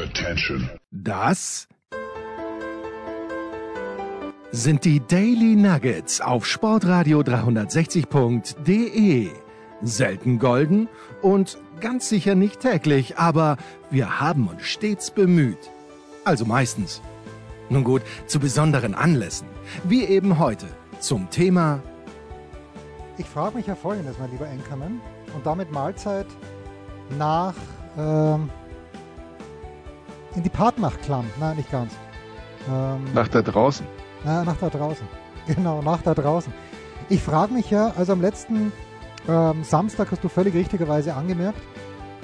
Attention. Das sind die Daily Nuggets auf Sportradio 360.de. Selten golden und ganz sicher nicht täglich, aber wir haben uns stets bemüht. Also meistens. Nun gut, zu besonderen Anlässen, wie eben heute zum Thema Ich frage mich ja folgendes, mein lieber Enkermann, und damit Mahlzeit nach ähm, in die Partnacht klamm. Nein, nicht ganz. Ähm, Nach da draußen. na, nach da draußen. Genau, nach da draußen. Ich frage mich ja, also am letzten ähm, Samstag hast du völlig richtigerweise angemerkt,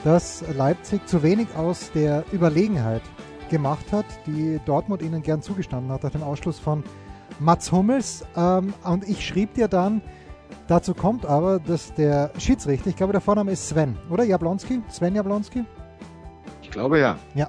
dass Leipzig zu wenig aus der Überlegenheit gemacht hat, die Dortmund ihnen gern zugestanden hat nach dem Ausschluss von Mats Hummels. Ähm, und ich schrieb dir dann, dazu kommt aber, dass der Schiedsrichter, ich glaube der Vorname ist Sven, oder? Jablonski? Sven Jablonski? Ich glaube ja. Ja.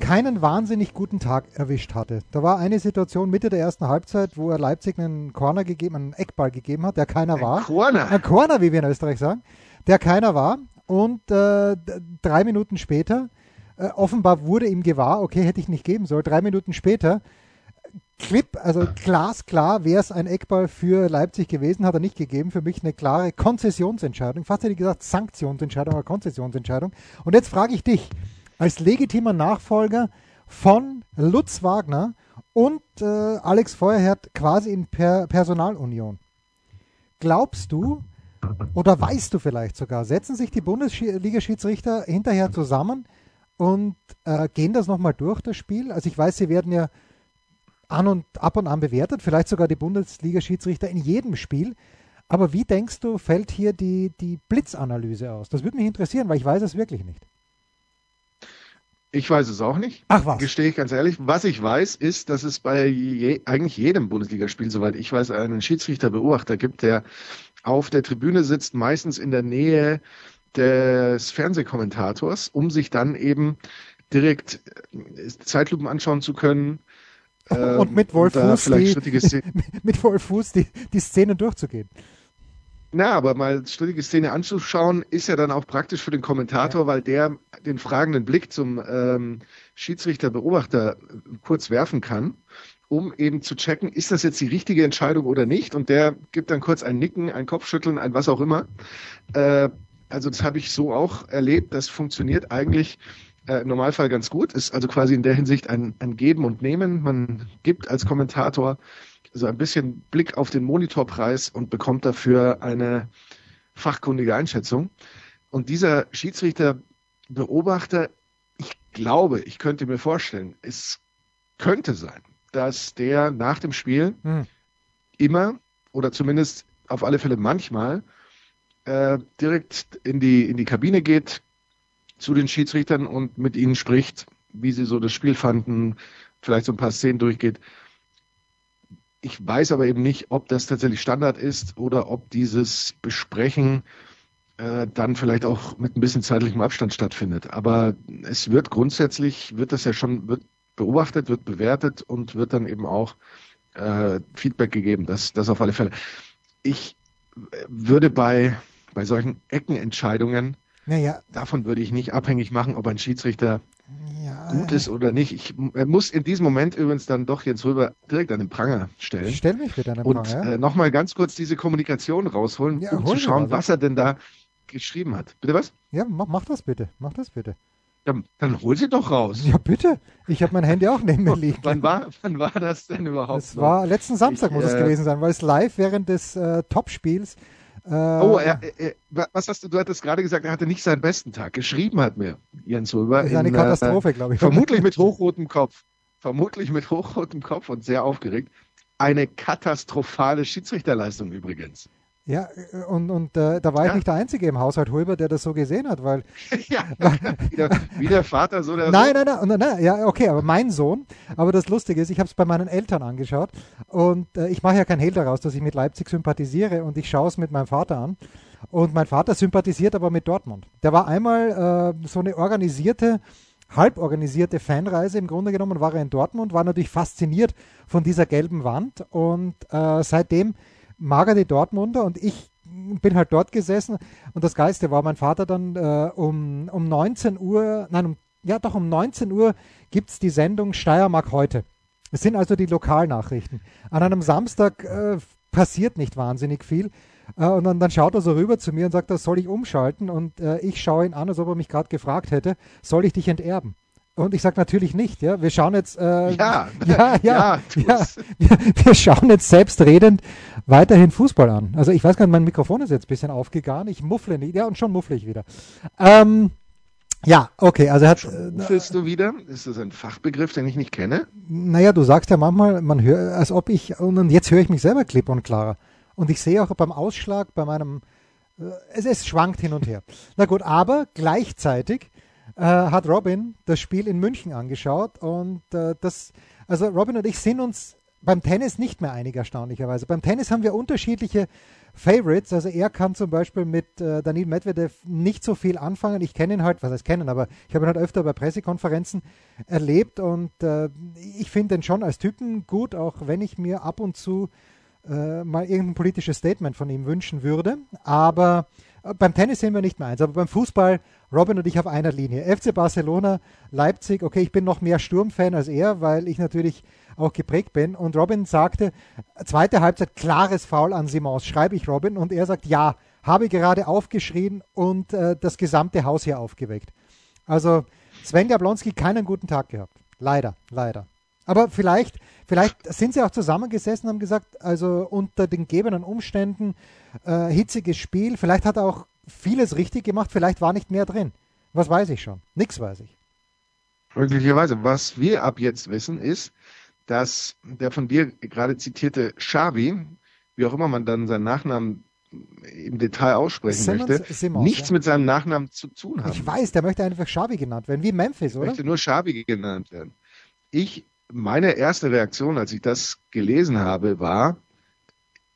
Keinen wahnsinnig guten Tag erwischt hatte. Da war eine Situation Mitte der ersten Halbzeit, wo er Leipzig einen Corner gegeben, einen Eckball gegeben hat, der keiner war. Corner. Ein Corner, wie wir in Österreich sagen, der keiner war. Und äh, drei Minuten später, äh, offenbar wurde ihm gewahr, okay, hätte ich nicht geben sollen. Drei Minuten später, Clip, also glasklar, wäre es ein Eckball für Leipzig gewesen, hat er nicht gegeben. Für mich eine klare Konzessionsentscheidung. Fast hätte ich gesagt Sanktionsentscheidung, aber Konzessionsentscheidung. Und jetzt frage ich dich, als legitimer Nachfolger von Lutz Wagner und äh, Alex Feuerherd quasi in per Personalunion. Glaubst du oder weißt du vielleicht sogar, setzen sich die Bundesliga-Schiedsrichter hinterher zusammen und äh, gehen das nochmal durch, das Spiel? Also ich weiß, sie werden ja an und ab und an bewertet, vielleicht sogar die Bundesliga-Schiedsrichter in jedem Spiel. Aber wie denkst du, fällt hier die, die Blitzanalyse aus? Das würde mich interessieren, weil ich weiß es wirklich nicht. Ich weiß es auch nicht. Ach was. Gestehe ich ganz ehrlich. Was ich weiß, ist, dass es bei je, eigentlich jedem Bundesligaspiel, soweit ich weiß, einen Schiedsrichterbeobachter gibt, der auf der Tribüne sitzt, meistens in der Nähe des Fernsehkommentators, um sich dann eben direkt äh, Zeitlupen anschauen zu können. und mit ähm, Wolf Fuß, die, strittige Szenen mit Wolf Fuß die, die Szene durchzugehen. Na, aber mal strittige Szene anzuschauen, ist ja dann auch praktisch für den Kommentator, weil der den fragenden Blick zum ähm, Schiedsrichter-Beobachter kurz werfen kann, um eben zu checken, ist das jetzt die richtige Entscheidung oder nicht? Und der gibt dann kurz ein Nicken, ein Kopfschütteln, ein was auch immer. Äh, also das habe ich so auch erlebt. Das funktioniert eigentlich äh, im Normalfall ganz gut. Ist also quasi in der Hinsicht ein, ein Geben und Nehmen. Man gibt als Kommentator so ein bisschen Blick auf den Monitorpreis und bekommt dafür eine fachkundige Einschätzung. Und dieser Schiedsrichter-Beobachter, ich glaube, ich könnte mir vorstellen, es könnte sein, dass der nach dem Spiel Hm. immer oder zumindest auf alle Fälle manchmal äh, direkt in die, in die Kabine geht zu den Schiedsrichtern und mit ihnen spricht, wie sie so das Spiel fanden, vielleicht so ein paar Szenen durchgeht. Ich weiß aber eben nicht, ob das tatsächlich Standard ist oder ob dieses Besprechen äh, dann vielleicht auch mit ein bisschen zeitlichem Abstand stattfindet. Aber es wird grundsätzlich, wird das ja schon wird beobachtet, wird bewertet und wird dann eben auch äh, Feedback gegeben. Das, das auf alle Fälle. Ich äh, würde bei, bei solchen Eckenentscheidungen, Naja, davon würde ich nicht abhängig machen, ob ein Schiedsrichter ja, gut ist oder nicht. Ich muss in diesem Moment übrigens dann doch Jens Röber direkt an den Pranger stellen. stell mich bitte an den Und Pranger. äh, nochmal ganz kurz diese Kommunikation rausholen, Ja, um zu schauen, was. er denn da geschrieben hat. Bitte was? Ja, mach, mach das bitte. Mach das bitte. Ja, dann hol sie doch raus. Ja, bitte. Ich habe mein Handy auch neben mir liegen. Wann war, wann war das denn überhaupt? Es war letzten Samstag, Ich, muss es äh, gewesen sein, weil es live während des äh, Topspiels. Äh, Oh, er, er, was hast du, du hattest gerade gesagt, er hatte nicht seinen besten Tag. Geschrieben hat mir Jens Röber. ist eine in, Katastrophe, glaube Äh, ich. vermutlich mit hochrotem Kopf. Vermutlich mit hochrotem Kopf und sehr aufgeregt. Eine katastrophale Schiedsrichterleistung übrigens. Ja, äh, und, und äh, da war ich Ja. nicht der Einzige im Haushalt Hulber, der das so gesehen hat, weil ja, wie der, wie der Vater, so der Nein, nein, nein, nein, nein, ja, okay, aber mein Sohn, aber das Lustige ist, ich habe es bei meinen Eltern angeschaut und äh, ich mache ja kein Hehl daraus, dass ich mit Leipzig sympathisiere und ich schaue es mit meinem Vater an und mein Vater sympathisiert aber mit Dortmund. Der war einmal äh, so eine organisierte, halb organisierte Fanreise, im Grunde genommen war er in Dortmund, war natürlich fasziniert von dieser gelben Wand und äh, seitdem mag die Dortmunder und ich bin halt dort gesessen und das Geiste war mein Vater dann äh, um, um 19 Uhr, nein, um ja doch um 19 Uhr gibt es die Sendung Steiermark heute. Es sind also die Lokalnachrichten. An einem Samstag äh, passiert nicht wahnsinnig viel. Äh, und dann, dann, schaut er so rüber zu mir und sagt, das soll ich umschalten. Und äh, ich schaue ihn an, als ob er mich gerade gefragt hätte, soll ich dich enterben? Und ich sage natürlich nicht, ja. Wir schauen jetzt, äh, ja, ja, ja, ja, ja wir, schauen jetzt selbstredend weiterhin Fußball an. Also ich weiß gar nicht, mein Mikrofon ist jetzt ein bisschen aufgegangen. Ich muffle nicht, ja, und schon muffle ich wieder. Ähm, ja, okay, also er hat. Muffelst du wieder? Ist das ein Fachbegriff, den ich nicht kenne? Naja, du sagst ja manchmal, man hört, als ob ich, und jetzt höre ich mich selber klipp und klarer. Und ich sehe auch beim Ausschlag, bei meinem, äh, es, es schwankt hin und her. Na gut, aber gleichzeitig äh, hat Robin das Spiel in München angeschaut und äh, das, also Robin und ich sind uns beim Tennis nicht mehr einig, erstaunlicherweise. Beim Tennis haben wir unterschiedliche Favorites. Also er kann zum Beispiel mit äh, Daniil Medvedev nicht so viel anfangen. Ich kenne ihn halt, was heißt kennen, aber ich habe ihn halt öfter bei Pressekonferenzen erlebt und äh, ich finde ihn schon als Typen gut, auch wenn ich mir ab und zu äh, mal irgendein politisches Statement von ihm wünschen würde. Aber beim Tennis sind wir nicht mehr eins, aber beim Fußball, Robin und ich auf einer Linie. FC Barcelona, Leipzig, okay, ich bin noch mehr Sturmfan als er, weil ich natürlich auch geprägt bin. Und Robin sagte, zweite Halbzeit, klares Foul an Simons, schreibe ich Robin. Und er sagt, ja, habe gerade aufgeschrien und äh, das gesamte Haus hier aufgeweckt. Also Sven Jablonski keinen guten Tag gehabt. Leider, leider. Aber vielleicht, vielleicht sind sie auch zusammengesessen und haben gesagt, also unter den gegebenen Umständen äh, hitziges Spiel. Vielleicht hat er auch vieles richtig gemacht, vielleicht war nicht mehr drin. Was weiß ich schon? Nix weiß ich. Möglicherweise. Was wir ab jetzt wissen, ist, dass der von dir gerade zitierte Xavi, wie auch immer man dann seinen Nachnamen im Detail aussprechen Simmons, möchte, Simmons, nichts ja. mit seinem Nachnamen zu tun hat. Ich weiß, der möchte einfach Xavi genannt werden, wie Memphis, oder? Möchte nur Xavi genannt werden. Ich, meine erste Reaktion, als ich das gelesen habe, war,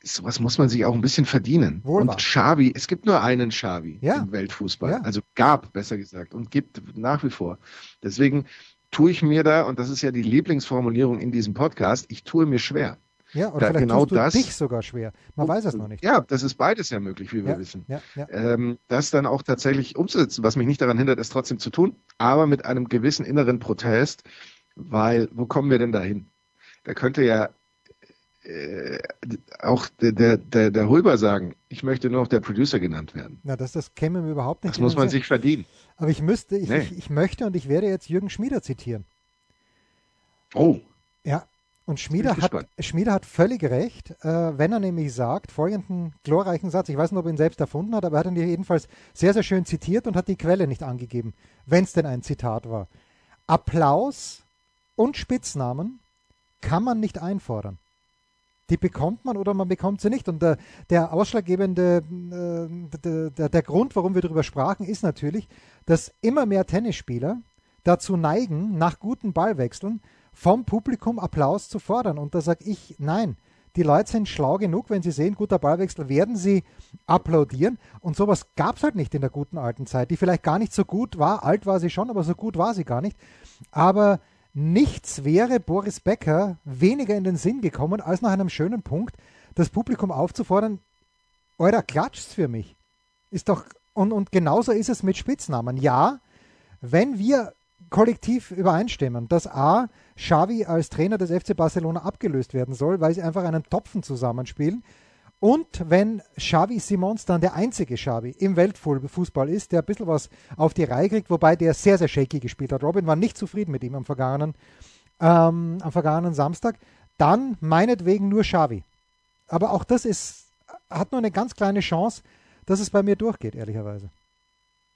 sowas muss man sich auch ein bisschen verdienen. Wohl und Xavi, es gibt nur einen Xavi ja. im Weltfußball. Ja. Also gab, besser gesagt, und gibt nach wie vor. Deswegen tue ich mir da, und das ist ja die Lieblingsformulierung in diesem Podcast, ich tue mir schwer. Ja, oder da, vielleicht genau tust du das, dich sogar schwer. Man weiß es noch nicht. Ja, das ist beides ja möglich, wie wir ja, wissen. Ja, ja. Ähm, das dann auch tatsächlich umzusetzen, was mich nicht daran hindert, es trotzdem zu tun, aber mit einem gewissen inneren Protest, weil wo kommen wir denn dahin? Da könnte ja äh, auch der, der, der, der Röber sagen, ich möchte nur noch der Producer genannt werden. Na, das, das käme mir überhaupt nicht. Das muss man sich verdienen. Aber ich müsste, ich, nee. ich, ich, möchte und ich werde jetzt Jürgen Schmieder zitieren. Oh. Ja, und Schmieder hat, Schmieder hat völlig recht, äh, wenn er nämlich sagt, folgenden glorreichen Satz, ich weiß nicht, ob er ihn selbst erfunden hat, aber er hat ihn jedenfalls sehr, sehr schön zitiert und hat die Quelle nicht angegeben, wenn es denn ein Zitat war. Applaus und Spitznamen kann man nicht einfordern die bekommt man oder man bekommt sie nicht. Und der, der ausschlaggebende, äh, der, der, Grund, warum wir darüber sprachen, ist natürlich, dass immer mehr Tennisspieler dazu neigen, nach guten Ballwechseln vom Publikum Applaus zu fordern. Und da sage ich, nein, die Leute sind schlau genug, wenn sie sehen, guter Ballwechsel, werden sie applaudieren. Und sowas gab es halt nicht in der guten alten Zeit, die vielleicht gar nicht so gut war. Alt war sie schon, aber so gut war sie gar nicht. Aber Nichts wäre Boris Becker weniger in den Sinn gekommen, als nach einem schönen Punkt das Publikum aufzufordern, eurer klatscht's für mich. Ist doch, und, und genauso ist es mit Spitznamen. Ja, wenn wir kollektiv übereinstimmen, dass A, Xavi als Trainer des FC Barcelona abgelöst werden soll, weil sie einfach einen Topfen zusammenspielen, und wenn Xavi Simons dann der einzige Xavi im Weltfußball ist, der ein bisschen was auf die Reihe kriegt, wobei der sehr, sehr shaky gespielt hat. Robin war nicht zufrieden mit ihm am vergangenen, ähm, am vergangenen Samstag. Dann meinetwegen nur Xavi. Aber auch das ist, hat nur eine ganz kleine Chance, dass es bei mir durchgeht, ehrlicherweise.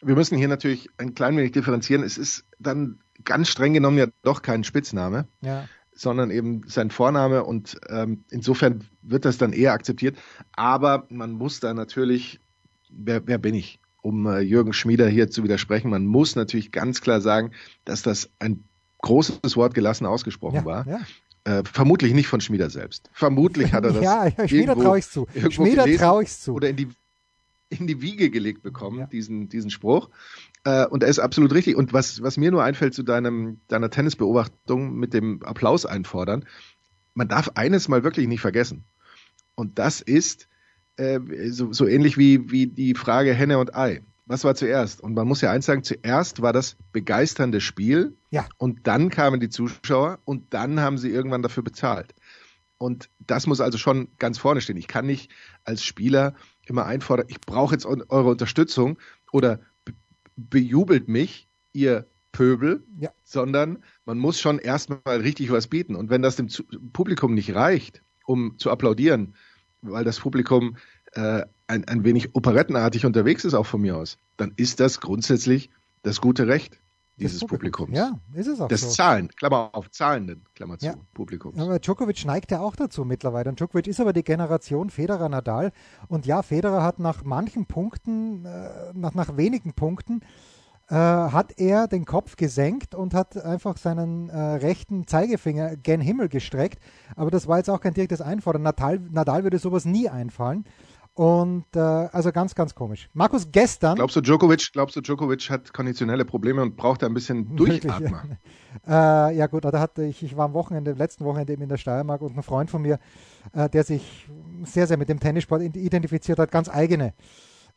Wir müssen hier natürlich ein klein wenig differenzieren. Es ist dann ganz streng genommen ja doch kein Spitzname. Ja sondern eben sein Vorname und ähm, insofern wird das dann eher akzeptiert. Aber man muss da natürlich, wer, wer bin ich, um äh, Jürgen Schmieder hier zu widersprechen, man muss natürlich ganz klar sagen, dass das ein großes Wort gelassen ausgesprochen ja, war. Ja. Äh, vermutlich nicht von Schmieder selbst. Vermutlich hat er das. ja, ja Schmieder traue ich zu. Schmieder traue ich zu. Oder in die, in die Wiege gelegt bekommen, ja. diesen, diesen Spruch. Äh, und er ist absolut richtig. Und was, was mir nur einfällt zu deinem, deiner Tennisbeobachtung mit dem Applaus einfordern, man darf eines mal wirklich nicht vergessen. Und das ist äh, so, so ähnlich wie, wie die Frage Henne und Ei. Was war zuerst? Und man muss ja eins sagen, zuerst war das begeisternde Spiel Ja. und dann kamen die Zuschauer und dann haben sie irgendwann dafür bezahlt. Und das muss also schon ganz vorne stehen. Ich kann nicht als Spieler immer einfordern, ich brauche jetzt eu- eure Unterstützung oder be- bejubelt mich, ihr Pöbel, Ja. sondern man muss schon erstmal richtig was bieten. Und wenn das dem Publikum nicht reicht, um zu applaudieren, weil das Publikum äh, ein, ein wenig operettenartig unterwegs ist, auch von mir aus, dann ist das grundsätzlich das gute Recht dieses Das Publikums. Ja, ist es auch Das so. Zahlen, Klammer auf, zahlenden, Klammer zu, Ja. Publikums. Aber Djokovic neigt ja auch dazu mittlerweile. Und Djokovic ist aber die Generation Federer Nadal. Und ja, Federer hat nach manchen Punkten, äh, nach, nach wenigen Punkten, äh, hat er den Kopf gesenkt und hat einfach seinen äh, rechten Zeigefinger gen Himmel gestreckt. Aber das war jetzt auch kein direktes Einfordern. Nadal, Nadal würde sowas nie einfallen. Und äh, also ganz, ganz komisch. Markus, gestern. Glaubst du, Djokovic, glaubst du, Djokovic hat konditionelle Probleme und braucht ein bisschen Wirklich, Durchatmer? ja. Äh, ja gut, da hatte ich, ich war am Wochenende, letzten Wochenende eben in der Steiermark und ein Freund von mir, äh, der sich sehr, sehr mit dem Tennissport identifiziert hat, ganz eigene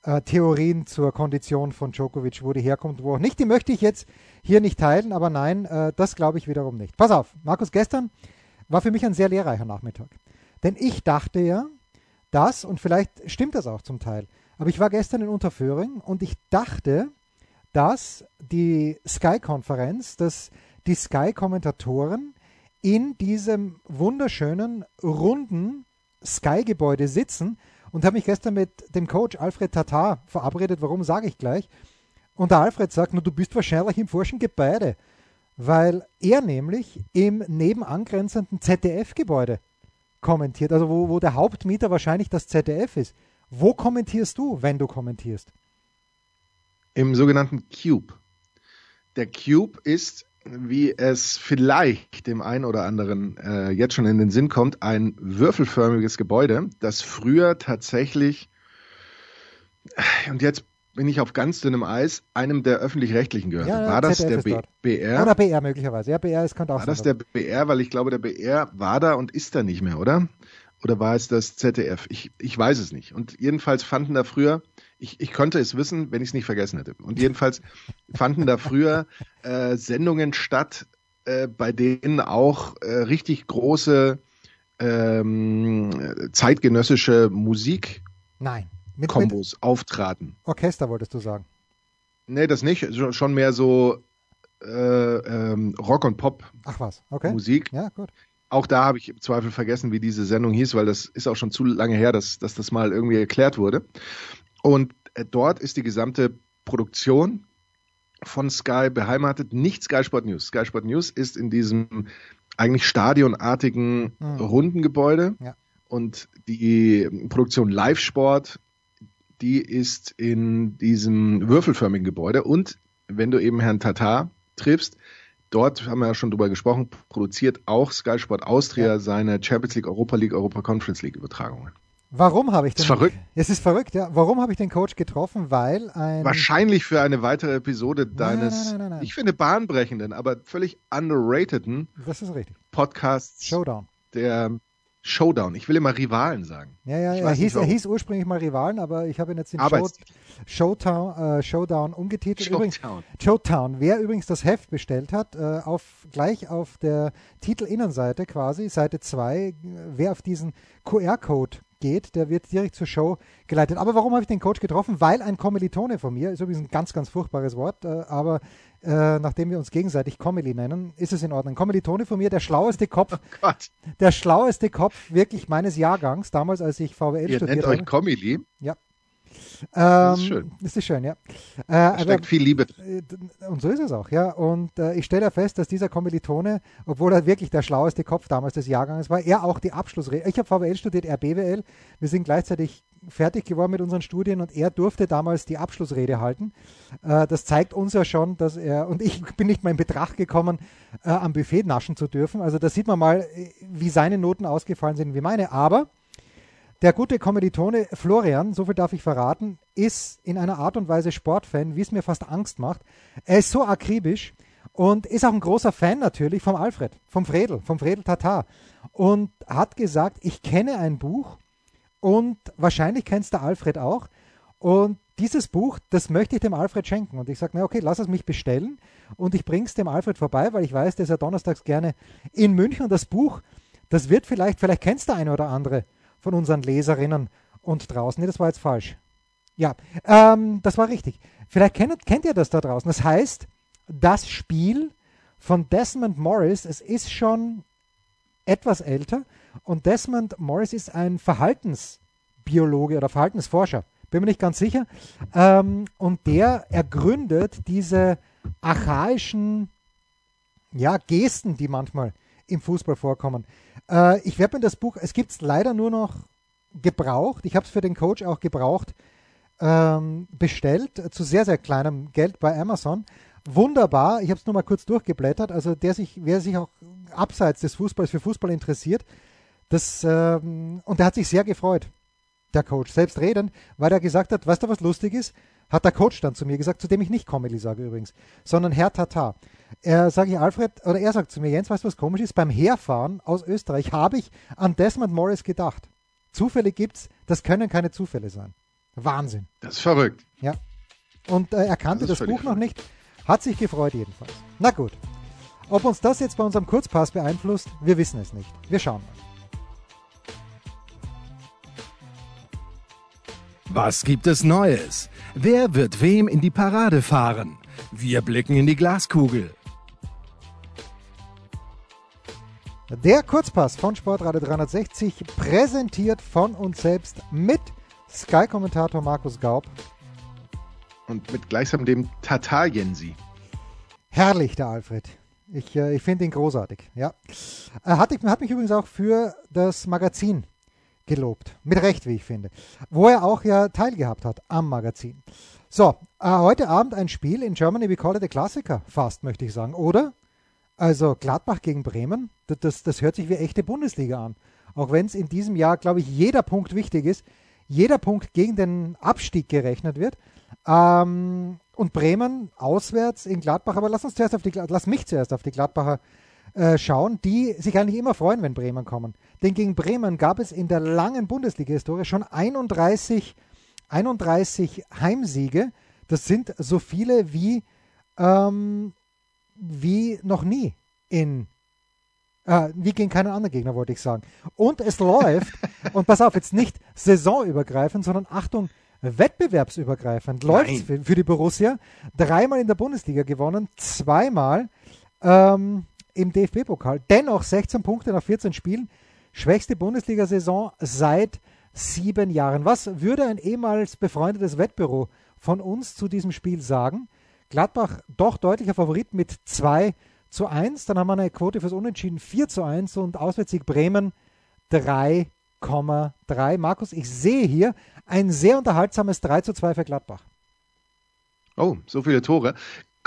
äh, Theorien zur Kondition von Djokovic, wo die herkommt, wo auch nicht. Die möchte ich jetzt hier nicht teilen, aber nein, äh, das glaube ich wiederum nicht. Pass auf, Markus, gestern war für mich ein sehr lehrreicher Nachmittag. Denn ich dachte ja, dass, und vielleicht stimmt das auch zum Teil, aber ich war gestern in Unterföhring und ich dachte, dass die Sky-Konferenz, dass die Sky-Kommentatoren in diesem wunderschönen, runden Sky-Gebäude sitzen und habe mich gestern mit dem Coach Alfred Tatar verabredet. Warum, sage ich gleich. Und der Alfred sagt, nur du bist wahrscheinlich im falschen Gebäude, weil er nämlich im nebenangrenzenden ZDF-Gebäude kommentiert, also wo, wo der Hauptmieter wahrscheinlich das ZDF ist. Wo kommentierst du, wenn du kommentierst? Im sogenannten Cube. Der Cube ist, wie es vielleicht dem einen oder anderen äh, jetzt schon in den Sinn kommt, ein würfelförmiges Gebäude, das früher tatsächlich, und jetzt bin ich auf ganz dünnem Eis, einem der öffentlich-rechtlichen gehörte. Ja, war das ZDF der. BR? Oder BR möglicherweise. Ja, BR, es könnte auch War sein. das der BR? Weil ich glaube, der BR war da und ist da nicht mehr, oder? Oder war es das ZDF? Ich, ich weiß es nicht. Und jedenfalls fanden da früher, ich, ich könnte es wissen, wenn ich es nicht vergessen hätte. Und jedenfalls fanden da früher äh, Sendungen statt, äh, bei denen auch äh, richtig große ähm, zeitgenössische Musikkombos Nein. Mit, mit auftraten. Orchester wolltest du sagen. Nee, das nicht. Schon- mehr so äh, ähm, Rock- und Ach was, okay. Pop-Musik. Ja, gut. Auch da habe ich im Zweifel vergessen, wie diese Sendung hieß, weil das ist auch schon zu lange her, dass, dass das mal irgendwie erklärt wurde. Und äh, dort ist die gesamte Produktion von Sky beheimatet, nicht Sky Sport News. Sky Sport News ist in diesem eigentlich stadionartigen Mhm. runden Gebäude Ja. und die Produktion Live Sport, die ist in diesem würfelförmigen Gebäude und wenn du eben Herrn Tatar triffst, dort haben wir ja schon drüber gesprochen, produziert auch Sky Sport Austria Ja. seine Champions League, Europa League, Europa Conference League Übertragungen. Warum habe ich den? Ist verrückt. Es ist verrückt, ja. Warum habe ich den Coach getroffen? Weil ein. Wahrscheinlich für eine weitere Episode Nein, deines, nein, nein, nein, nein. ich finde bahnbrechenden, aber völlig underrateden Das ist richtig. Podcasts Showdown. der Showdown. Ich will immer Rivalen sagen. Ja, ja, er hieß, er hieß ursprünglich mal Rivalen, aber ich habe ihn jetzt in Show. Showtown, äh, Showdown umgetitelt. Übrigens, Showdown. Showtown. Wer übrigens das Heft bestellt hat, äh, auf, gleich auf der Titelinnenseite quasi, Seite 2, wer auf diesen QR-Code geht, der wird direkt zur Show geleitet. Aber warum habe ich den Coach getroffen? Weil ein Kommilitone von mir, ist übrigens ein ganz, ganz furchtbares Wort, äh, aber äh, nachdem wir uns gegenseitig Commili nennen, ist es in Ordnung. Kommilitone von mir, der schlaueste Kopf, Gott, der schlaueste Kopf wirklich meines Jahrgangs, damals als ich VWL ihr studiert nennt habe. euch Comili. Ähm, ist schön. Das ist schön, ja. Äh, Da aber, steckt viel Liebe drin. äh, und so ist es auch, ja. Und äh, ich stelle ja fest, dass dieser Kommilitone, obwohl er wirklich der schlaueste Kopf damals des Jahrgangs war, er auch die Abschlussrede. Ich habe VWL studiert, er BWL. Wir sind gleichzeitig fertig geworden mit unseren Studien und er durfte damals die Abschlussrede halten. Äh, das zeigt uns ja schon, dass er, und ich bin nicht mal in Betracht gekommen, äh, am Buffet naschen zu dürfen. Also da sieht man mal, äh, wie seine Noten ausgefallen sind wie meine. Aber der gute Kommilitone Florian, so viel darf ich verraten, ist in einer Art und Weise Sportfan, wie es mir fast Angst macht. Er ist so akribisch und ist auch ein großer Fan natürlich vom Alfred, vom Fredel, vom Fredel Tatar. Und hat gesagt, ich kenne ein Buch und wahrscheinlich kennst du Alfred auch. Und dieses Buch, das möchte ich dem Alfred schenken. Und ich sage, na okay, lass es mich bestellen und ich bringe es dem Alfred vorbei, weil ich weiß, der ist ja donnerstags gerne in München. Und das Buch, das wird vielleicht, vielleicht kennst du eine oder andere von unseren Leserinnen und draußen. Nee, das war jetzt falsch. Ja, ähm, das war richtig. Vielleicht kennt, kennt ihr das da draußen. Das heißt, das Spiel von Desmond Morris, es ist schon etwas älter und Desmond Morris ist ein Verhaltensbiologe oder Verhaltensforscher bin mir nicht ganz sicher. Ähm, und der ergründet diese archaischen ja, Gesten, die manchmal im Fußball vorkommen. Äh, ich werde mir das Buch, es gibt es leider nur noch gebraucht. Ich habe es für den Coach auch gebraucht ähm, bestellt, zu sehr, sehr kleinem Geld bei Amazon. Wunderbar, ich habe es nur mal kurz durchgeblättert. Also der sich, wer sich auch abseits des Fußballs für Fußball interessiert, das, ähm, und der hat sich sehr gefreut der Coach, selbst reden, weil er gesagt hat, weißt du, was lustig ist? Hat der Coach dann zu mir gesagt, zu dem ich nicht Comedy sage übrigens, sondern Herr Tata. Er sage ich Alfred, oder er sagt zu mir, Jens, weißt du, was komisch ist? Beim Herfahren aus Österreich habe ich an Desmond Morris gedacht. Zufälle gibt's, das können keine Zufälle sein. Wahnsinn. Das ist verrückt. Ja. Und äh, er kannte das, das Buch noch nicht, hat sich gefreut jedenfalls. Na gut. Ob uns das jetzt bei unserem Kurzpass beeinflusst, wir wissen es nicht. Wir schauen mal. Was gibt es Neues? Wer wird wem in die Parade fahren? Wir blicken in die Glaskugel. Der Kurzpass von Sportradio 360, präsentiert von uns selbst mit Sky-Kommentator Markus Gaub. Und mit gleichsam dem Tatar Jensi. Herrlich, der Alfred. Ich, äh, ich finde ihn großartig. Ja. Er hat, hat mich übrigens auch für das Magazin gelobt. Mit Recht, wie ich finde. Wo er auch ja teilgehabt hat am Magazin. So, äh, heute Abend ein Spiel in Germany, we call it a Klassiker, fast möchte ich sagen, oder? Also Gladbach gegen Bremen, das, das, das hört sich wie echte Bundesliga an. Auch wenn es in diesem Jahr, glaube ich, jeder Punkt wichtig ist, jeder Punkt gegen den Abstieg gerechnet wird. Ähm, und Bremen auswärts in Gladbach, aber lass uns zuerst auf die lass mich zuerst auf die Gladbacher äh, schauen, die sich eigentlich immer freuen, wenn Bremen kommen. Denn gegen Bremen gab es in der langen Bundesliga-Historie schon 31, 31 Heimsiege. Das sind so viele wie, ähm, wie noch nie in äh, wie gegen keinen anderen Gegner, wollte ich sagen. Und es läuft, und pass auf, jetzt nicht saisonübergreifend, sondern Achtung, wettbewerbsübergreifend läuft es für, für, die Borussia. Dreimal in der Bundesliga gewonnen, zweimal ähm, im DFB-Pokal. Dennoch 16 Punkte nach 14 Spielen. Schwächste Bundesliga-Saison seit sieben Jahren. Was würde ein ehemals befreundetes Wettbüro von uns zu diesem Spiel sagen? Gladbach doch deutlicher Favorit mit 2 zu 1. Dann haben wir eine Quote fürs Unentschieden 4 zu 1 und Auswärtssieg Bremen 3,3. Markus, ich sehe hier ein sehr unterhaltsames 3 zu 2 für Gladbach. Oh, so viele Tore.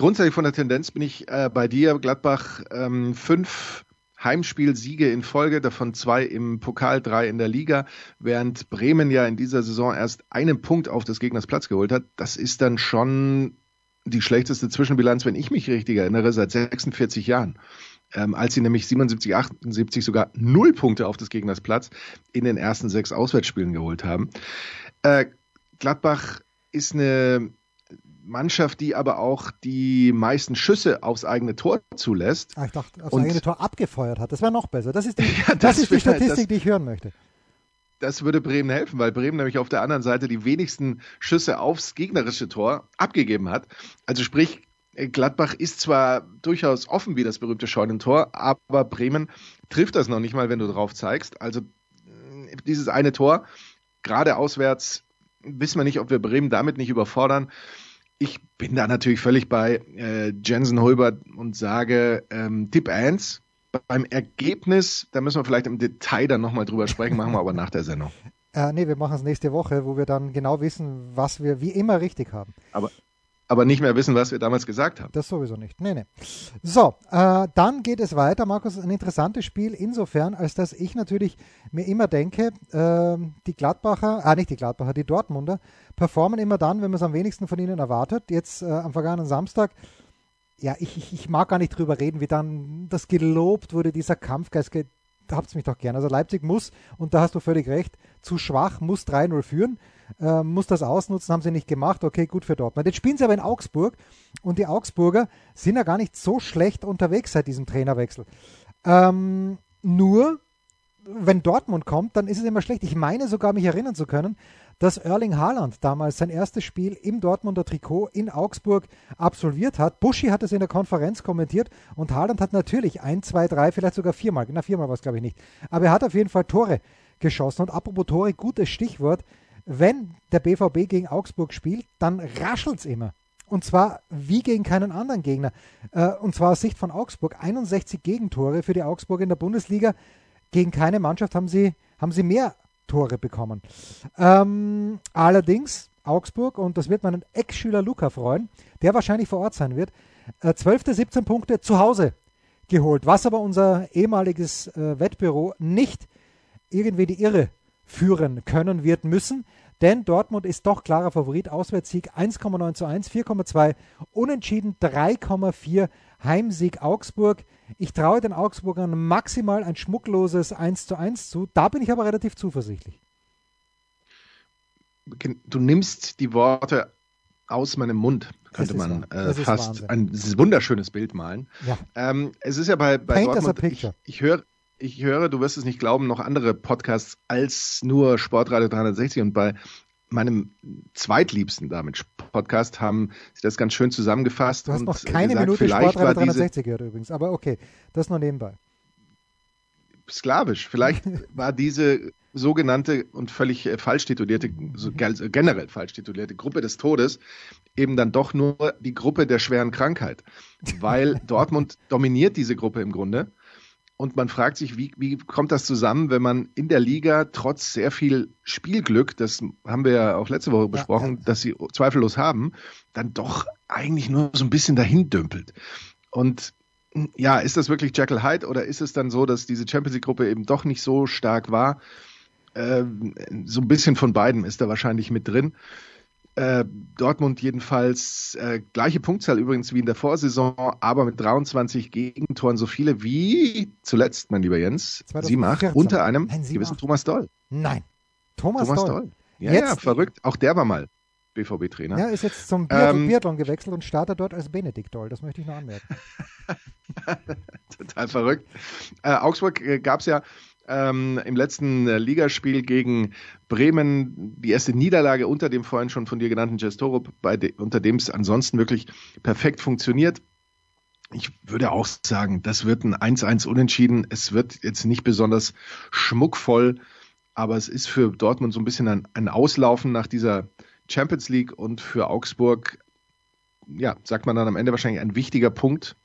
Grundsätzlich von der Tendenz bin ich äh, bei dir, Gladbach, ähm, fünf Heimspielsiege in Folge, davon zwei im Pokal, drei in der Liga, während Bremen ja in dieser Saison erst einen Punkt auf des Gegners Platz geholt hat. Das ist dann schon die schlechteste Zwischenbilanz, wenn ich mich richtig erinnere, seit 46 Jahren. Ähm, als sie nämlich 77, 78 sogar null Punkte auf des Gegners Platz in den ersten sechs Auswärtsspielen geholt haben. Äh, Gladbach ist eine Mannschaft, die aber auch die meisten Schüsse aufs eigene Tor zulässt. Ah, ich dachte, aufs und, eigene Tor abgefeuert hat. Das wäre noch besser. Das ist die, ja, das das ist die Statistik, das, die ich hören möchte. Das würde Bremen helfen, weil Bremen nämlich auf der anderen Seite die wenigsten Schüsse aufs gegnerische Tor abgegeben hat. Also sprich, Gladbach ist zwar durchaus offen wie das berühmte Scheunentor, aber Bremen trifft das noch nicht mal, wenn du drauf zeigst. Also dieses eine Tor, gerade auswärts, wissen wir nicht, ob wir Bremen damit nicht überfordern ich bin da natürlich völlig bei äh, Jensen Holbert und sage ähm, Tipp 1. Beim Ergebnis, da müssen wir vielleicht im Detail dann nochmal drüber sprechen, machen wir aber nach der Sendung. Äh, nee, wir machen es nächste Woche, wo wir dann genau wissen, was wir wie immer richtig haben. Aber aber nicht mehr wissen, was wir damals gesagt haben. Das sowieso nicht. Nee, nee. So, äh, dann geht es weiter, Markus. Ein interessantes Spiel insofern, als dass ich natürlich mir immer denke, äh, die Gladbacher, ah, nicht die Gladbacher, die Dortmunder performen immer dann, wenn man es am wenigsten von ihnen erwartet. Jetzt äh, am vergangenen Samstag, ja, ich, ich, ich, mag gar nicht drüber reden, wie dann das gelobt wurde, dieser Kampfgeist. Habt's mich doch gern. Also Leipzig muss, und da hast du völlig recht, zu schwach, muss 3-0 führen, äh, muss das ausnutzen, haben sie nicht gemacht. Okay, gut für Dortmund. Jetzt spielen sie aber in Augsburg und die Augsburger sind ja gar nicht so schlecht unterwegs seit diesem Trainerwechsel. Ähm, nur, wenn Dortmund kommt, dann ist es immer schlecht. Ich meine sogar, mich erinnern zu können, dass Erling Haaland damals sein erstes Spiel im Dortmunder Trikot in Augsburg absolviert hat. Buschi hat es in der Konferenz kommentiert und Haaland hat natürlich ein, zwei, drei, vielleicht sogar viermal, na viermal war es glaube ich nicht, aber er hat auf jeden Fall Tore geschossen und apropos Tore, gutes Stichwort, wenn der BVB gegen Augsburg spielt, dann raschelt es immer. Und zwar wie gegen keinen anderen Gegner. Äh, und zwar aus Sicht von Augsburg. 61 Gegentore für die Augsburg in der Bundesliga. Gegen keine Mannschaft haben sie, haben sie mehr Tore bekommen. Ähm, allerdings Augsburg, und das wird meinen Ex-Schüler Luca freuen, der wahrscheinlich vor Ort sein wird, äh, 12. 17 Punkte zu Hause geholt, was aber unser ehemaliges äh, Wettbüro nicht irgendwie die Irre führen können wird müssen, denn Dortmund ist doch klarer Favorit. Auswärtssieg 1,9 zu 1, 4,2, Unentschieden 3,4, Heimsieg Augsburg. Ich traue den Augsburgern maximal ein schmuckloses 1 zu 1 zu. Da bin ich aber relativ zuversichtlich. Du nimmst die Worte aus meinem Mund, könnte man äh, fast ein wunderschönes Bild malen. Ja. Ähm, es ist ja bei, bei Dortmund, ich, ich höre, ich höre, du wirst es nicht glauben, noch andere Podcasts als nur Sportradio 360 und bei meinem zweitliebsten damit Podcast haben sie das ganz schön zusammengefasst. Du hast noch keine gesagt, Minute Sportradio 360 gehört übrigens, aber okay, das nur nebenbei. Sklavisch. Vielleicht war diese sogenannte und völlig äh, falsch titulierte, so generell falsch titulierte Gruppe des Todes eben dann doch nur die Gruppe der schweren Krankheit. Weil Dortmund dominiert diese Gruppe im Grunde und man fragt sich, wie, wie kommt das zusammen, wenn man in der Liga trotz sehr viel Spielglück, das haben wir ja auch letzte Woche besprochen, ja. dass sie zweifellos haben, dann doch eigentlich nur so ein bisschen dahin dümpelt. Und ja, ist das wirklich Jekyll Hyde oder ist es dann so, dass diese Champions League-Gruppe eben doch nicht so stark war? Äh, so ein bisschen von beiden ist da wahrscheinlich mit drin. Äh, Dortmund jedenfalls äh, gleiche Punktzahl übrigens wie in der Vorsaison, aber mit 23 Gegentoren so viele wie zuletzt, mein lieber Jens, 2014. unter einem Nein, gewissen Thomas Doll. Nein, Thomas, Thomas Doll. Doll. Ja, jetzt, ja, verrückt. Auch der war mal BVB-Trainer. Ja, ist jetzt zum ähm, Biathlon gewechselt und startet dort als Benedikt Doll. Das möchte ich noch anmerken. Total verrückt. Äh, Augsburg äh, gab es ja ähm, im letzten äh, Ligaspiel gegen Bremen die erste Niederlage unter dem vorhin schon von dir genannten Gestorup, de, unter dem es ansonsten wirklich perfekt funktioniert. Ich würde auch sagen, das wird ein 1-1 unentschieden. Es wird jetzt nicht besonders schmuckvoll, aber es ist für Dortmund so ein bisschen ein, ein Auslaufen nach dieser Champions League und für Augsburg, ja, sagt man dann am Ende wahrscheinlich ein wichtiger Punkt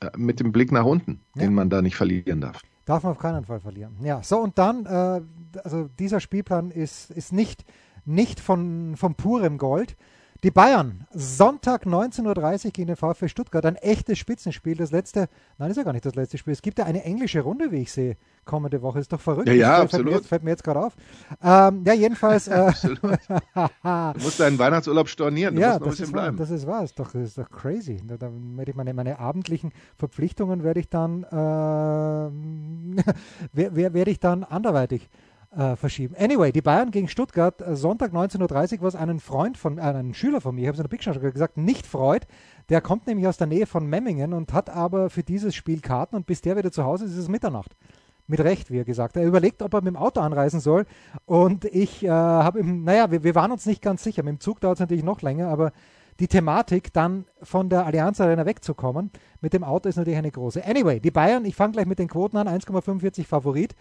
äh, mit dem Blick nach unten, ja. den man da nicht verlieren darf. Darf man auf keinen Fall verlieren. Ja, so und dann, äh, also dieser Spielplan ist, ist nicht, nicht von, von purem Gold. Die Bayern, Sonntag 19.30 Uhr gegen den VfB Stuttgart, ein echtes Spitzenspiel. Das letzte, nein, ist ja gar nicht das letzte Spiel. Es gibt ja eine englische Runde, wie ich sehe, kommende Woche. Ist doch verrückt. Ja, ja das absolut. Fällt mir, fällt mir jetzt gerade auf. Ähm, ja, jedenfalls. Äh, du musst deinen Weihnachtsurlaub stornieren. Du ja, ein bisschen bleiben. das ist wahr. Das ist doch, das ist doch crazy. Da, da werde ich meine, meine abendlichen Verpflichtungen werde ich dann, äh, werde ich dann anderweitig äh, verschieben. Anyway, die Bayern gegen Stuttgart, äh, Sonntag 19.30 Uhr, was einen Freund von, äh, einen Schüler von mir, ich habe es in der Big Show gesagt, nicht freut. Der kommt nämlich aus der Nähe von Memmingen und hat aber für dieses Spiel Karten und bis der wieder zu Hause ist, ist es Mitternacht. Mit Recht, wie er gesagt hat. Er überlegt, ob er mit dem Auto anreisen soll. Und ich äh, habe ihm, naja, wir, wir waren uns nicht ganz sicher. Mit dem Zug dauert es natürlich noch länger, aber die Thematik, dann von der Allianz Arena wegzukommen, mit dem Auto ist natürlich eine große. Anyway, die Bayern, ich fange gleich mit den Quoten an, 1,45 Favorit.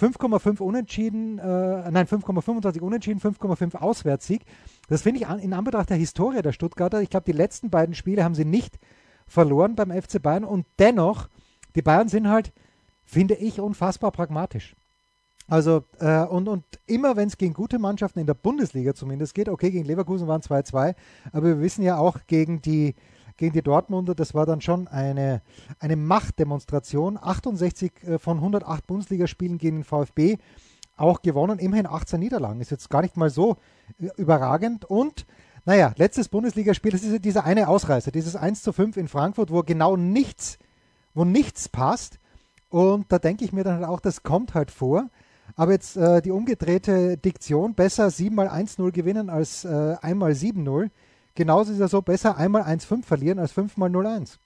5,5 Unentschieden, äh, nein, 5,25 Unentschieden, 5,5 Auswärtssieg. Das finde ich an, in Anbetracht der Historie der Stuttgarter. Ich glaube, die letzten beiden Spiele haben sie nicht verloren beim FC Bayern und dennoch, die Bayern sind halt, finde ich, unfassbar pragmatisch. Also, äh, und, und immer wenn es gegen gute Mannschaften in der Bundesliga zumindest geht, okay, gegen Leverkusen waren 2-2, aber wir wissen ja auch gegen die gegen die Dortmunder, das war dann schon eine, eine Machtdemonstration. 68 äh, von 108 Bundesligaspielen gegen den VfB auch gewonnen, immerhin 18 Niederlagen. Ist jetzt gar nicht mal so äh, überragend. Und naja, letztes Bundesligaspiel, das ist dieser eine Ausreißer, dieses 1 zu 5 in Frankfurt, wo genau nichts, wo nichts passt. Und da denke ich mir dann halt auch, das kommt halt vor. Aber jetzt äh, die umgedrehte Diktion, besser 7 mal 1-0 gewinnen als äh, einmal 7-0. Genauso ist es so, besser einmal 1-5 verlieren als 5 mal 0-1.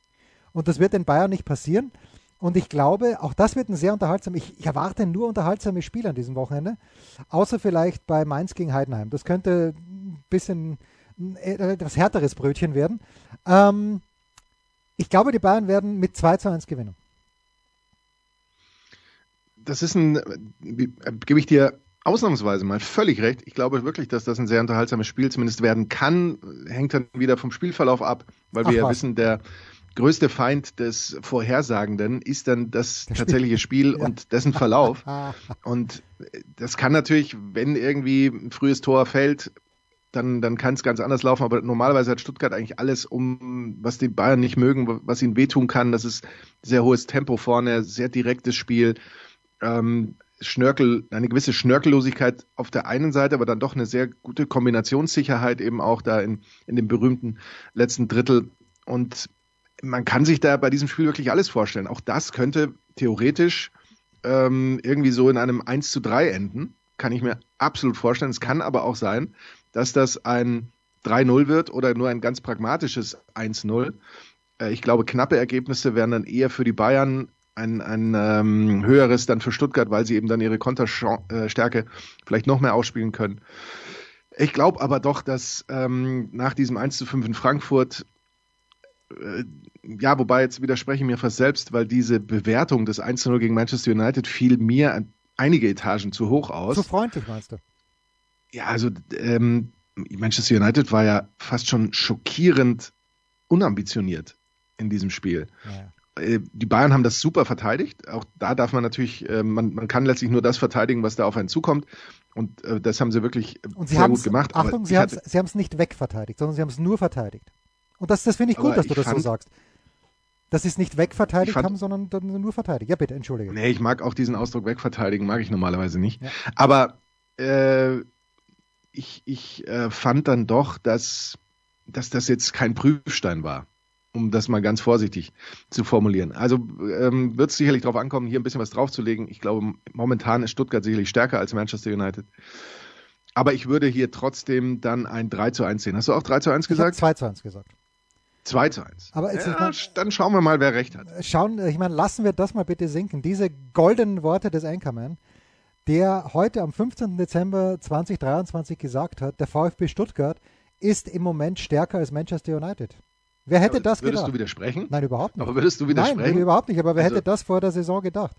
Und das wird den Bayern nicht passieren. Und ich glaube, auch das wird ein sehr unterhaltsam. Ich, ich erwarte nur unterhaltsame Spiele an diesem Wochenende. Außer vielleicht bei Mainz gegen Heidenheim. Das könnte ein bisschen ein etwas härteres Brötchen werden. Ähm, ich glaube, die Bayern werden mit 2 zu 1 gewinnen. Das ist ein, äh, gebe ich dir ausnahmsweise mal völlig recht. Ich glaube wirklich, dass das ein sehr unterhaltsames Spiel zumindest werden kann. Hängt dann wieder vom Spielverlauf ab, weil Ach, wir ja wissen, der größte Feind des Vorhersagenden ist dann das, tatsächliche Spiel, Spiel ja. und dessen Verlauf. und das kann natürlich, wenn irgendwie ein frühes Tor fällt, dann, dann kann es ganz anders laufen. Aber normalerweise hat Stuttgart eigentlich alles, um was die Bayern nicht mögen, was ihnen wehtun kann. Das ist sehr hohes Tempo vorne, sehr direktes Spiel. Ähm, Schnörkel, eine gewisse Schnörkellosigkeit auf der einen Seite, aber dann doch eine sehr gute Kombinationssicherheit eben auch da in, in dem berühmten letzten Drittel. Und man kann sich da bei diesem Spiel wirklich alles vorstellen. Auch das könnte theoretisch ähm, irgendwie so in einem 1 zu 3 enden. Kann ich mir absolut vorstellen. Es kann aber auch sein, dass das ein 3-0 wird oder nur ein ganz pragmatisches 1-0. Äh, ich glaube, knappe Ergebnisse wären dann eher für die Bayern ein, ein ähm, höheres dann für Stuttgart, weil sie eben dann ihre Konterstärke vielleicht noch mehr ausspielen können. Ich glaube aber doch, dass ähm, nach diesem 1 zu 5 in Frankfurt, äh, ja, wobei jetzt widerspreche ich mir fast selbst, weil diese Bewertung des 1 zu 0 gegen Manchester United fiel mir einige Etagen zu hoch aus. Zu freundlich, meinst du? Ja, also ähm, Manchester United war ja fast schon schockierend unambitioniert in diesem Spiel. Ja. Äh, die Bayern haben das super verteidigt. Auch da darf man natürlich, äh, man, man kann letztlich nur das verteidigen, was da auf einen zukommt. Und äh, das haben sie wirklich und sie sehr gut gemacht. Achtung, sie haben es nicht wegverteidigt, sondern sie haben es nur verteidigt. Und das, das finde ich gut, dass du das so sagst. Dass sie es nicht wegverteidigt fand, haben, sondern nur verteidigt. Ja, bitte, entschuldige. Nee, ich mag auch diesen Ausdruck wegverteidigen, mag ich normalerweise nicht. Ja. Aber äh, ich, ich äh, fand dann doch, dass, dass das jetzt kein Prüfstein war um das mal ganz vorsichtig zu formulieren. Also ähm, wird es sicherlich darauf ankommen, hier ein bisschen was draufzulegen. Ich glaube, momentan ist Stuttgart sicherlich stärker als Manchester United. Aber ich würde hier trotzdem dann ein 3 zu 1 sehen. Hast du auch 3 zu 1 gesagt? Ich 2 zu 1 gesagt. 2 zu 1. Aber ja, mal, dann schauen wir mal, wer recht hat. Schauen, ich meine, lassen wir das mal bitte sinken. Diese goldenen Worte des Anchorman, der heute am 15. Dezember 2023 gesagt hat, der VfB Stuttgart ist im Moment stärker als Manchester United. Wer hätte das würdest gedacht? Würdest du widersprechen? Nein, überhaupt nicht. Aber würdest du widersprechen? Nein, überhaupt nicht. Aber wer also, hätte das vor der Saison gedacht?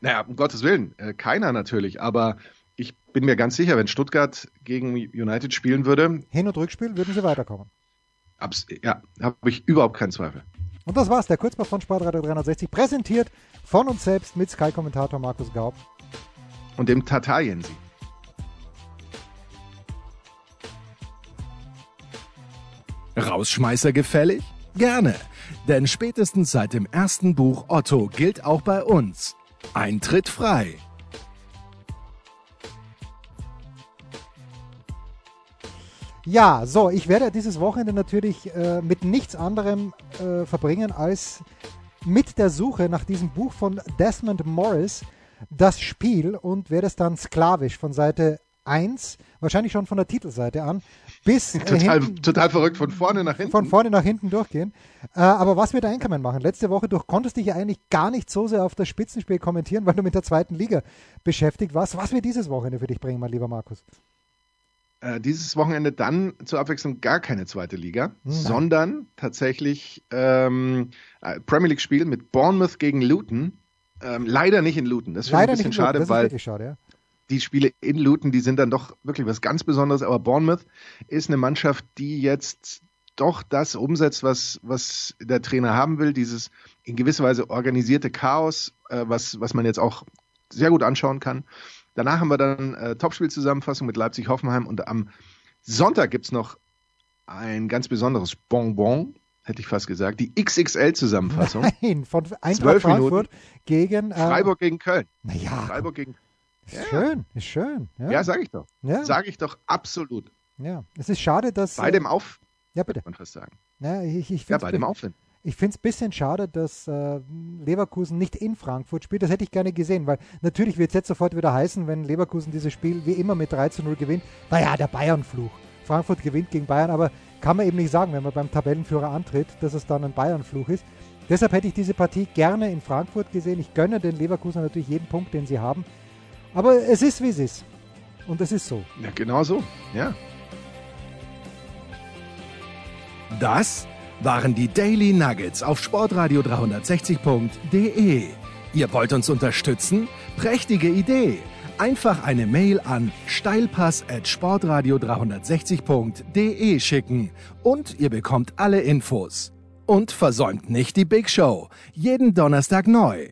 Naja, um Gottes Willen, äh, keiner natürlich. Aber ich bin mir ganz sicher, wenn Stuttgart gegen United spielen würde. Hin- und Rückspiel würden sie weiterkommen. Abs ja, habe ich überhaupt keinen Zweifel. Und das war's, der Kurzpass von Sportradio 360, präsentiert von uns selbst mit Sky-Kommentator Markus Gaub. Und dem Tatar Jensi. Rausschmeißer gefällig? Gerne, denn spätestens seit dem ersten Buch Otto gilt auch bei uns. Eintritt frei. Ja, so, ich werde dieses Wochenende natürlich äh, mit nichts anderem äh, verbringen als mit der Suche nach diesem Buch von Desmond Morris, das Spiel, und werde es dann sklavisch von Seite 1, wahrscheinlich schon von der Titelseite an, bis. Total, hinten, total verrückt, von vorne nach hinten. Von vorne nach hinten durchgehen. Äh, aber was wird Einkommen machen? Letzte Woche durch konntest dich ja eigentlich gar nicht so sehr auf das Spitzenspiel kommentieren, weil du mit der zweiten Liga beschäftigt warst. Was wird dieses Wochenende für dich bringen, mein lieber Markus? Äh, dieses Wochenende dann zur Abwechslung gar keine zweite Liga, Nein. sondern tatsächlich ähm, äh, Premier League Spiel mit Bournemouth gegen Luton. Ähm, leider nicht in Luton. Das ist ein bisschen schade, weil schade, ja die Spiele in Luton, die sind dann doch wirklich was ganz Besonderes. Aber Bournemouth ist eine Mannschaft, die jetzt doch das umsetzt, was, was der Trainer haben will, dieses in gewisser Weise organisierte Chaos, äh, was, was man jetzt auch sehr gut anschauen kann. Danach haben wir dann äh, Topspiel-Zusammenfassung mit Leipzig-Hoffenheim und am Sonntag gibt es noch ein ganz besonderes Bonbon, hätte ich fast gesagt, die XXL-Zusammenfassung. Nein, von Eintracht Frankfurt Minuten. gegen äh, Freiburg gegen Köln. Naja. Freiburg gegen ist ja. schön, ist schön. Ja, ja sage ich doch. Ja. Sage ich doch absolut. Ja, es ist schade, dass. Bei dem Auf. Ja, bitte. Man fast sagen. Ja, ich, ich ja bei dem Aufwind. Ich finde es ein bisschen schade, dass äh, Leverkusen nicht in Frankfurt spielt. Das hätte ich gerne gesehen, weil natürlich wird es jetzt sofort wieder heißen, wenn Leverkusen dieses Spiel wie immer mit 3 zu 0 gewinnt. Naja, der Bayern-Fluch. Frankfurt gewinnt gegen Bayern, aber kann man eben nicht sagen, wenn man beim Tabellenführer antritt, dass es dann ein Bayern-Fluch ist. Deshalb hätte ich diese Partie gerne in Frankfurt gesehen. Ich gönne den Leverkusen natürlich jeden Punkt, den sie haben. Aber es ist, wie es ist. Und es ist so. Ja, genau so. Ja. Das waren die Daily Nuggets auf Sportradio 360.de. Ihr wollt uns unterstützen? Prächtige Idee! Einfach eine Mail an steilpass at sportradio 360.de schicken und ihr bekommt alle Infos. Und versäumt nicht die Big Show. Jeden Donnerstag neu.